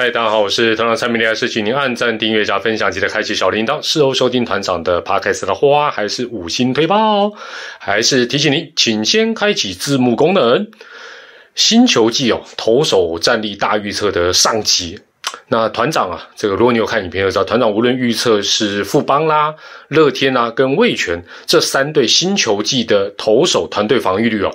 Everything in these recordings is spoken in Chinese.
嗨，大家好，我是团长蔡明利，还是请您按赞、订阅、加分享，记得开启小铃铛。事后收听团长的 podcast 的话，还是五星推爆，还是提醒您，请先开启字幕功能。新球季哦，投手战力大预测的上集。那团长啊，这个如果你有看影片就知道，团长无论预测是富邦啦、乐天啊，跟味全这三队新球季的投手团队防御率哦，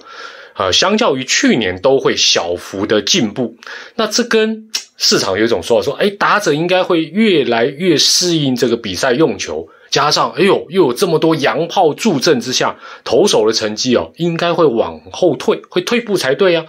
呃，相较于去年都会小幅的进步。那这跟市场有一种说法说，哎，打者应该会越来越适应这个比赛用球，加上哎呦，又有这么多洋炮助阵之下，投手的成绩哦，应该会往后退，会退步才对啊。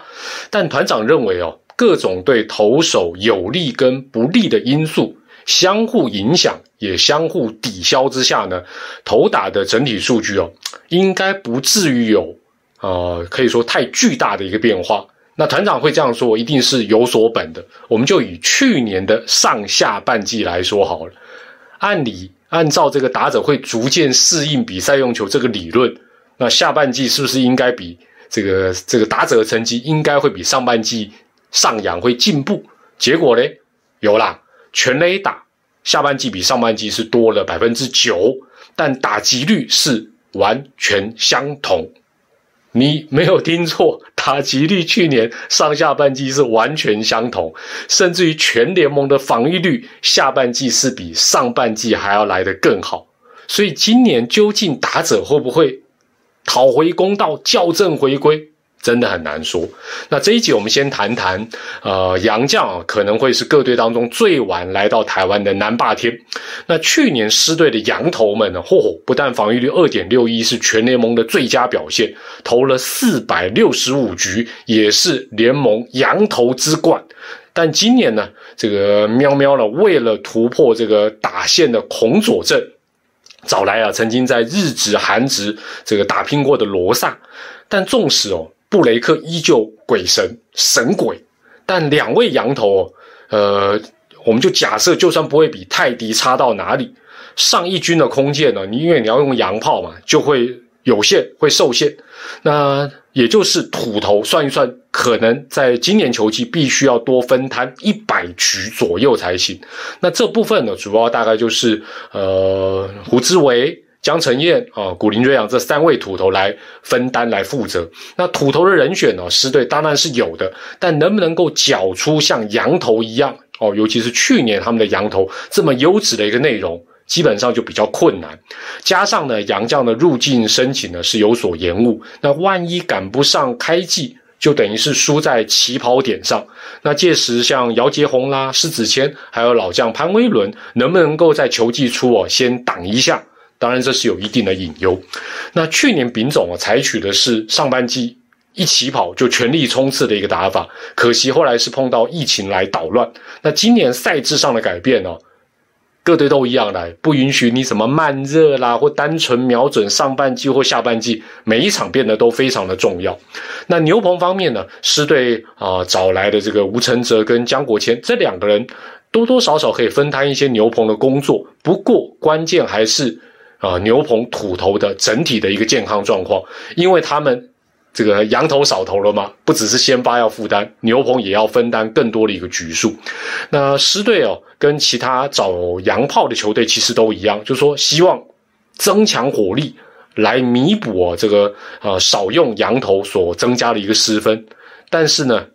但团长认为哦。各种对投手有利跟不利的因素相互影响，也相互抵消之下呢，投打的整体数据哦，应该不至于有呃，可以说太巨大的一个变化。那团长会这样说，一定是有所本的。我们就以去年的上下半季来说好了。按理按照这个打者会逐渐适应比赛用球这个理论，那下半季是不是应该比这个这个打者的成绩应该会比上半季？上扬会进步，结果呢？有啦，全垒打下半季比上半季是多了百分之九，但打击率是完全相同。你没有听错，打击率去年上下半季是完全相同，甚至于全联盟的防御率下半季是比上半季还要来得更好。所以今年究竟打者会不会讨回公道、校正回归？真的很难说。那这一集我们先谈谈，呃，杨将啊，可能会是各队当中最晚来到台湾的南霸天。那去年狮队的羊头们呢，嚯，不但防御率二点六一是全联盟的最佳表现，投了四百六十五局，也是联盟羊头之冠。但今年呢，这个喵喵呢，为了突破这个打线的孔左阵，找来啊，曾经在日职、韩职这个打拼过的罗萨。但纵使哦。布雷克依旧鬼神神鬼，但两位羊头，呃，我们就假设，就算不会比泰迪差到哪里，上一军的空间呢？你因为你要用洋炮嘛，就会有限，会受限。那也就是土头算一算，可能在今年球季必须要多分摊一百局左右才行。那这部分呢，主要大概就是呃胡志伟。江承彦啊，古林瑞阳这三位土头来分担来负责。那土头的人选呢，师队当然是有的，但能不能够缴出像羊头一样哦，尤其是去年他们的羊头这么优质的一个内容，基本上就比较困难。加上呢，杨将的入境申请呢是有所延误，那万一赶不上开季，就等于是输在起跑点上。那届时像姚杰宏啦、施子谦，还有老将潘威伦，能不能够在球季初哦先挡一下？当然，这是有一定的隐忧。那去年丙总啊，采取的是上半季一起跑就全力冲刺的一个打法，可惜后来是碰到疫情来捣乱。那今年赛制上的改变呢，各队都一样来，不允许你什么慢热啦，或单纯瞄准上半季或下半季，每一场变得都非常的重要。那牛棚方面呢，狮队啊找来的这个吴承泽跟江国谦这两个人，多多少少可以分摊一些牛棚的工作。不过关键还是。啊，牛棚土头的整体的一个健康状况，因为他们这个羊头少头了嘛，不只是先发要负担，牛棚也要分担更多的一个局数。那狮队哦，跟其他找洋炮的球队其实都一样，就是说希望增强火力来弥补哦这个呃少用羊头所增加的一个失分，但是呢。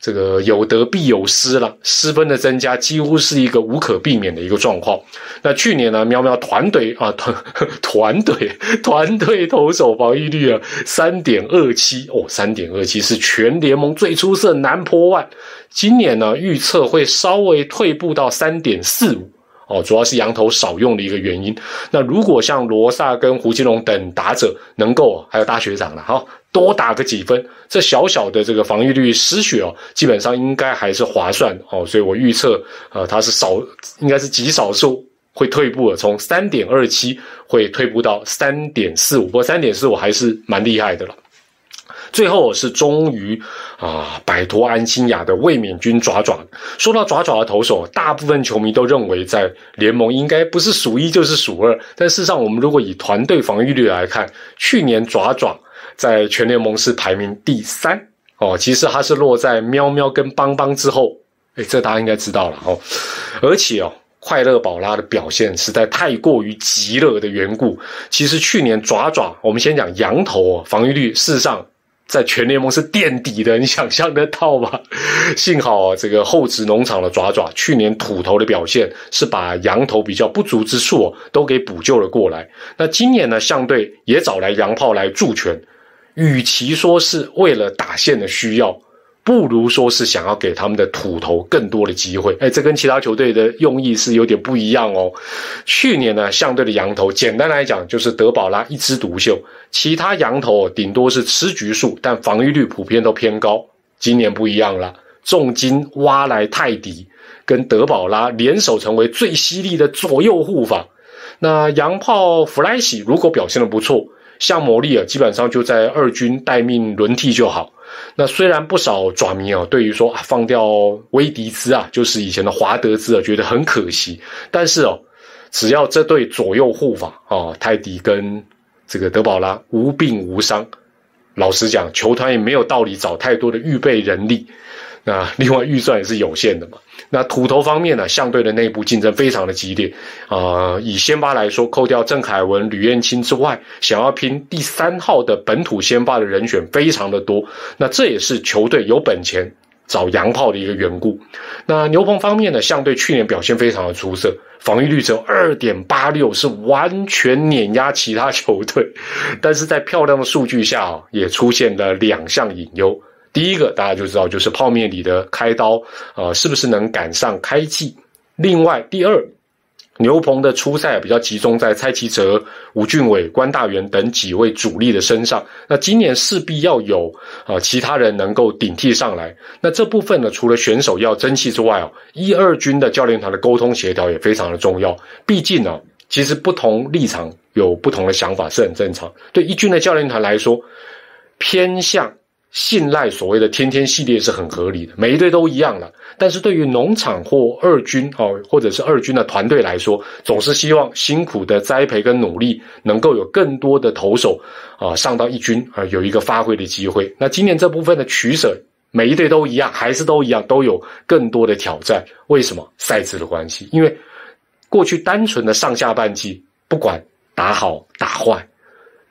这个有得必有失了，失分的增加几乎是一个无可避免的一个状况。那去年呢，喵喵团队啊团 团队 团队投手防御率啊三点二七哦，三点二七是全联盟最出色，难破万。今年呢，预测会稍微退步到三点四五哦，主要是羊头少用的一个原因。那如果像罗萨跟胡金龙等打者能够，还有大学长了哈。多打个几分，这小小的这个防御率失血哦，基本上应该还是划算哦，所以我预测，呃，它是少，应该是极少数会退步的，从三点二七会退步到三点四五，不过三点四五还是蛮厉害的了。最后是终于啊摆脱安心雅的卫冕军爪爪。说到爪爪的投手，大部分球迷都认为在联盟应该不是数一就是数二，但事实上我们如果以团队防御率来看，去年爪爪。在全联盟是排名第三哦，其实它是落在喵喵跟邦邦之后哎，这大家应该知道了哦。而且哦，快乐宝拉的表现实在太过于极乐的缘故。其实去年爪爪，我们先讲羊头哦，防御率事实上。在全联盟是垫底的，你想象得到吗？幸好这个后殖农场的爪爪去年土头的表现是把羊头比较不足之处都给补救了过来。那今年呢，相对也找来洋炮来助拳，与其说是为了打线的需要。不如说是想要给他们的土头更多的机会，哎，这跟其他球队的用意是有点不一样哦。去年呢，相对的羊头，简单来讲就是德保拉一枝独秀，其他羊头顶多是吃局数，但防御率普遍都偏高。今年不一样了，重金挖来泰迪跟德保拉联手，成为最犀利的左右护法。那洋炮弗莱西如果表现的不错，像魔力啊，基本上就在二军待命轮替就好。那虽然不少爪迷啊，对于说啊放掉威迪兹啊，就是以前的华德兹啊，觉得很可惜。但是哦，只要这对左右护法啊，泰迪跟这个德保拉无病无伤，老实讲，球团也没有道理找太多的预备人力。那另外预算也是有限的嘛。那土头方面呢，相对的内部竞争非常的激烈啊。以先发来说，扣掉郑凯文、吕彦青之外，想要拼第三号的本土先发的人选非常的多。那这也是球队有本钱找洋炮的一个缘故。那牛棚方面呢，相对去年表现非常的出色，防御率只有二点八六，是完全碾压其他球队。但是在漂亮的数据下啊，也出现了两项隐忧。第一个大家就知道，就是泡面里的开刀，呃，是不是能赶上开季？另外，第二，牛棚的初赛比较集中在蔡奇哲、吴俊伟、关大元等几位主力的身上。那今年势必要有啊其他人能够顶替上来。那这部分呢，除了选手要争气之外哦，一二军的教练团的沟通协调也非常的重要。毕竟呢，其实不同立场有不同的想法是很正常。对一军的教练团来说，偏向。信赖所谓的天天系列是很合理的，每一队都一样了。但是对于农场或二军哦，或者是二军的团队来说，总是希望辛苦的栽培跟努力，能够有更多的投手啊上到一军啊有一个发挥的机会。那今年这部分的取舍，每一队都一样，还是都一样，都有更多的挑战。为什么？赛制的关系。因为过去单纯的上下半季，不管打好打坏，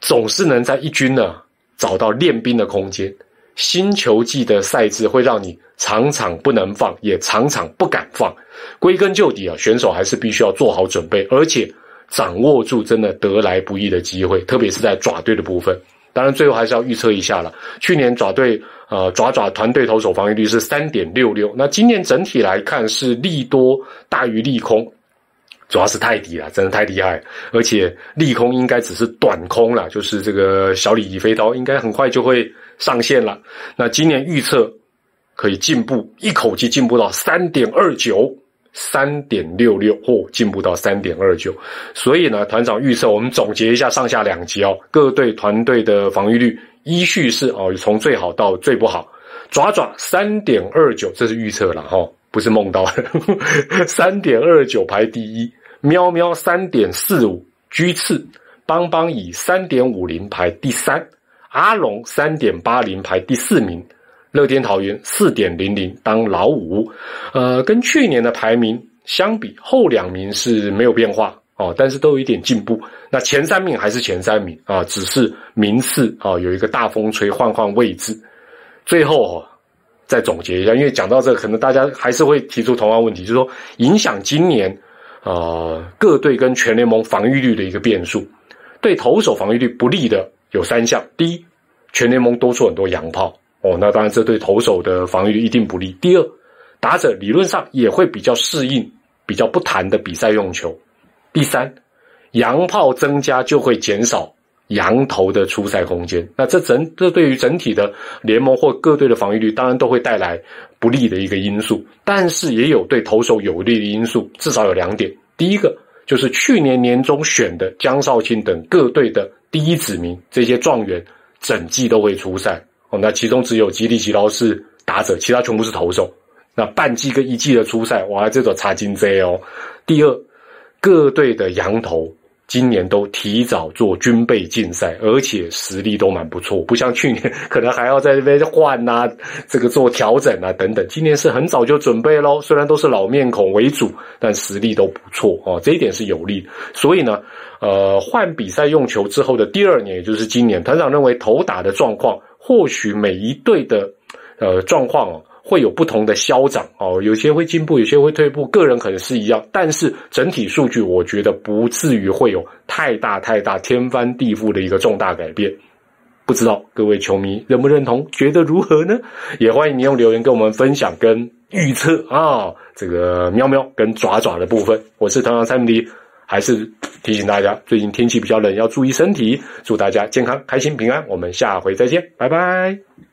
总是能在一军呢找到练兵的空间。新球季的赛制会让你场场不能放，也场场不敢放。归根究底啊，选手还是必须要做好准备，而且掌握住真的得来不易的机会，特别是在爪队的部分。当然，最后还是要预测一下了。去年爪队呃爪爪团队投手防御率是三点六六，那今年整体来看是利多大于利空，主要是太低了，真的太厉害。而且利空应该只是短空了，就是这个小李飞刀应该很快就会。上线了，那今年预测可以进步，一口气进步到三点二九、三点六六，或进步到三点二九。所以呢，团长预测，我们总结一下上下两集哦，各队团队的防御率依序是哦，从最好到最不好。爪爪三点二九，这是预测了哈，不是梦到的。三点二九排第一，喵喵三点四五居次，邦邦以三点五零排第三。阿龙三点八零排第四名，乐天桃园四点零零当老五，呃，跟去年的排名相比，后两名是没有变化哦，但是都有一点进步。那前三名还是前三名啊，只是名次啊有一个大风吹，换换位置。最后再总结一下，因为讲到这，可能大家还是会提出同样问题，就是说影响今年呃各队跟全联盟防御率的一个变数，对投手防御率不利的。有三项：第一，全联盟多出很多洋炮哦，那当然这对投手的防御率一定不利。第二，打者理论上也会比较适应比较不弹的比赛用球。第三，洋炮增加就会减少羊头的出赛空间。那这整这对于整体的联盟或各队的防御率，当然都会带来不利的一个因素。但是也有对投手有利的因素，至少有两点：第一个就是去年年中选的江少庆等各队的。第一指名这些状元整季都会出赛哦，那其中只有吉利吉劳是打者，其他全部是投手。那半季跟一季的出赛，哇，这种差金 Z 哦。第二，各队的羊头今年都提早做军备竞赛，而且实力都蛮不错，不像去年可能还要在这边换啊，这个做调整啊等等。今年是很早就准备喽，虽然都是老面孔为主，但实力都不错哦，这一点是有利。所以呢，呃，换比赛用球之后的第二年，也就是今年，团长认为投打的状况，或许每一队的呃状况哦。会有不同的消长哦，有些会进步，有些会退步，个人可能是一样，但是整体数据我觉得不至于会有太大太大天翻地覆的一个重大改变。不知道各位球迷认不认同，觉得如何呢？也欢迎你用留言跟我们分享跟预测啊，这个喵喵跟爪爪的部分。我是团长三米，还是提醒大家，最近天气比较冷，要注意身体。祝大家健康、开心、平安。我们下回再见，拜拜。